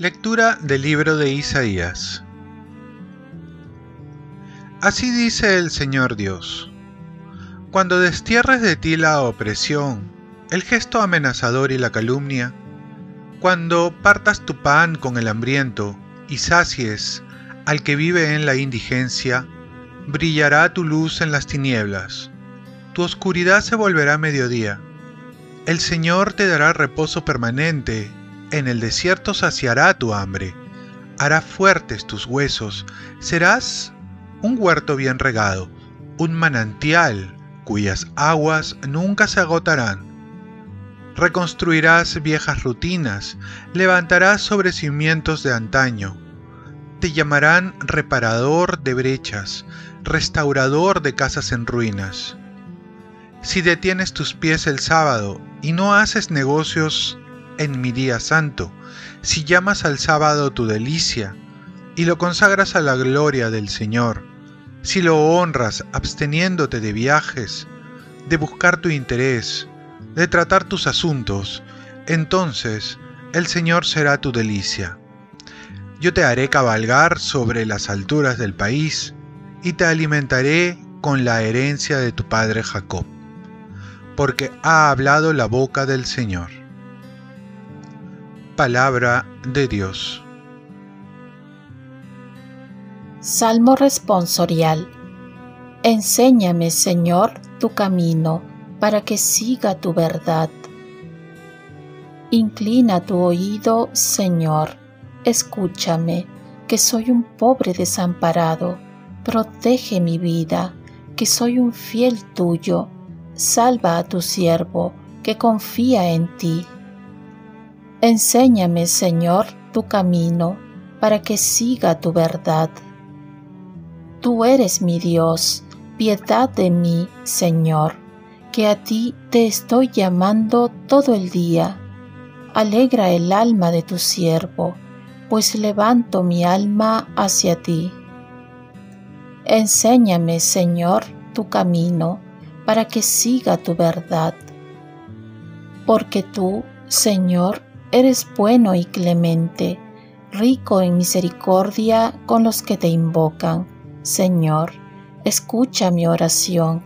Lectura del libro de Isaías. Así dice el Señor Dios. Cuando destierres de ti la opresión, el gesto amenazador y la calumnia, cuando partas tu pan con el hambriento y sacies al que vive en la indigencia, brillará tu luz en las tinieblas, tu oscuridad se volverá mediodía. El Señor te dará reposo permanente en el desierto saciará tu hambre, hará fuertes tus huesos, serás un huerto bien regado, un manantial cuyas aguas nunca se agotarán. Reconstruirás viejas rutinas, levantarás sobre cimientos de antaño. Te llamarán reparador de brechas, restaurador de casas en ruinas. Si detienes tus pies el sábado y no haces negocios en mi día santo, si llamas al sábado tu delicia, y lo consagras a la gloria del Señor, si lo honras absteniéndote de viajes, de buscar tu interés, de tratar tus asuntos, entonces el Señor será tu delicia. Yo te haré cabalgar sobre las alturas del país, y te alimentaré con la herencia de tu padre Jacob, porque ha hablado la boca del Señor palabra de Dios. Salmo responsorial. Enséñame, Señor, tu camino, para que siga tu verdad. Inclina tu oído, Señor, escúchame, que soy un pobre desamparado. Protege mi vida, que soy un fiel tuyo. Salva a tu siervo, que confía en ti. Enséñame, Señor, tu camino, para que siga tu verdad. Tú eres mi Dios, piedad de mí, Señor, que a ti te estoy llamando todo el día. Alegra el alma de tu siervo, pues levanto mi alma hacia ti. Enséñame, Señor, tu camino, para que siga tu verdad. Porque tú, Señor, Eres bueno y clemente, rico en misericordia con los que te invocan. Señor, escucha mi oración,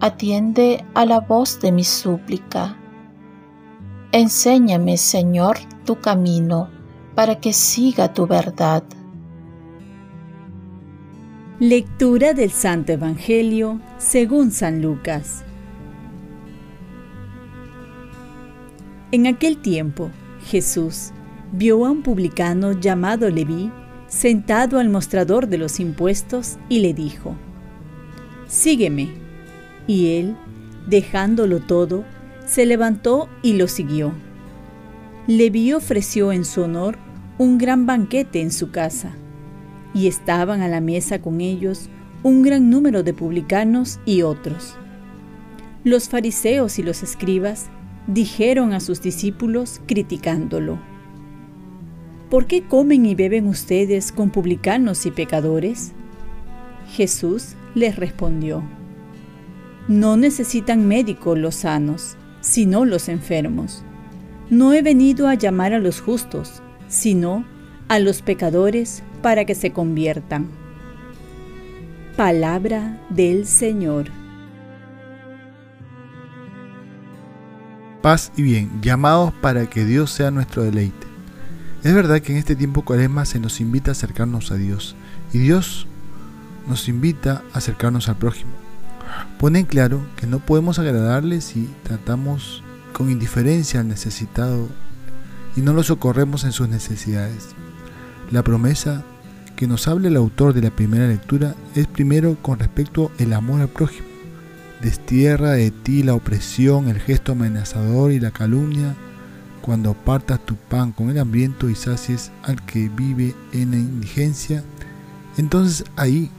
atiende a la voz de mi súplica. Enséñame, Señor, tu camino, para que siga tu verdad. Lectura del Santo Evangelio según San Lucas. En aquel tiempo, Jesús vio a un publicano llamado Leví sentado al mostrador de los impuestos y le dijo, Sígueme. Y él, dejándolo todo, se levantó y lo siguió. Leví ofreció en su honor un gran banquete en su casa, y estaban a la mesa con ellos un gran número de publicanos y otros. Los fariseos y los escribas dijeron a sus discípulos criticándolo. ¿Por qué comen y beben ustedes con publicanos y pecadores? Jesús les respondió, No necesitan médicos los sanos, sino los enfermos. No he venido a llamar a los justos, sino a los pecadores para que se conviertan. Palabra del Señor. paz y bien, llamados para que Dios sea nuestro deleite. Es verdad que en este tiempo cuaresma se nos invita a acercarnos a Dios y Dios nos invita a acercarnos al prójimo. Pone en claro que no podemos agradarle si tratamos con indiferencia al necesitado y no lo socorremos en sus necesidades. La promesa que nos habla el autor de la primera lectura es primero con respecto al amor al prójimo Destierra de ti la opresión, el gesto amenazador y la calumnia, cuando partas tu pan con el hambriento y sacies al que vive en la indigencia, entonces ahí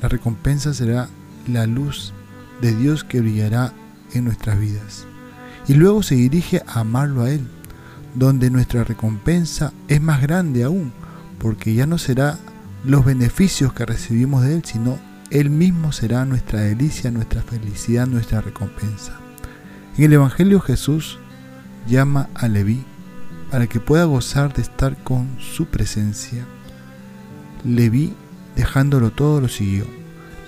la recompensa será la luz de Dios que brillará en nuestras vidas. Y luego se dirige a amarlo a Él, donde nuestra recompensa es más grande aún, porque ya no será los beneficios que recibimos de Él, sino Él mismo será nuestra delicia, nuestra felicidad, nuestra recompensa. En el Evangelio Jesús llama a Leví para que pueda gozar de estar con su presencia. Leví, dejándolo todo, lo siguió.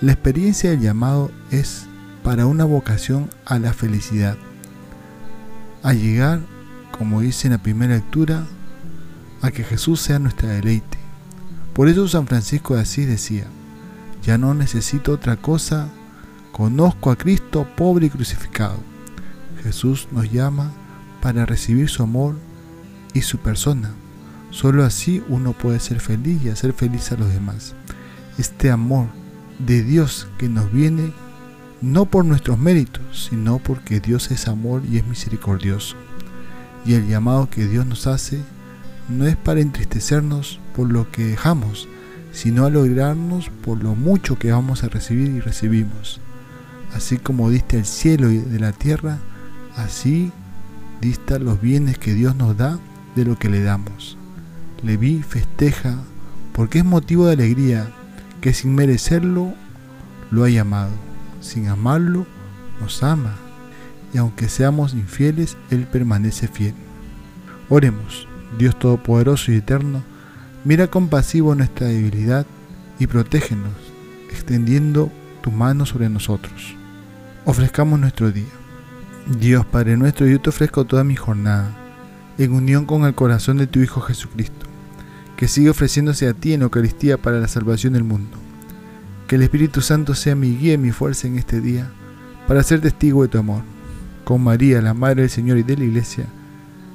La experiencia del llamado es para una vocación a la felicidad, a llegar, como dice en la primera lectura, a que Jesús sea nuestra deleite. Por eso San Francisco de Asís decía, ya no necesito otra cosa, conozco a Cristo pobre y crucificado. Jesús nos llama para recibir su amor y su persona. Solo así uno puede ser feliz y hacer feliz a los demás. Este amor de Dios que nos viene no por nuestros méritos, sino porque Dios es amor y es misericordioso. Y el llamado que Dios nos hace no es para entristecernos por lo que dejamos, sino a lograrnos por lo mucho que vamos a recibir y recibimos. Así como diste el cielo y de la tierra, así dista los bienes que Dios nos da de lo que le damos. Leví festeja porque es motivo de alegría que sin merecerlo lo ha llamado sin amarlo, nos ama, y aunque seamos infieles, Él permanece fiel. Oremos, Dios Todopoderoso y Eterno, mira compasivo nuestra debilidad y protégenos, extendiendo tu mano sobre nosotros. Ofrezcamos nuestro día. Dios Padre nuestro, yo te ofrezco toda mi jornada, en unión con el corazón de tu Hijo Jesucristo, que sigue ofreciéndose a ti en Eucaristía para la salvación del mundo que el Espíritu Santo sea mi guía y mi fuerza en este día para ser testigo de tu amor. Con María, la Madre del Señor y de la Iglesia,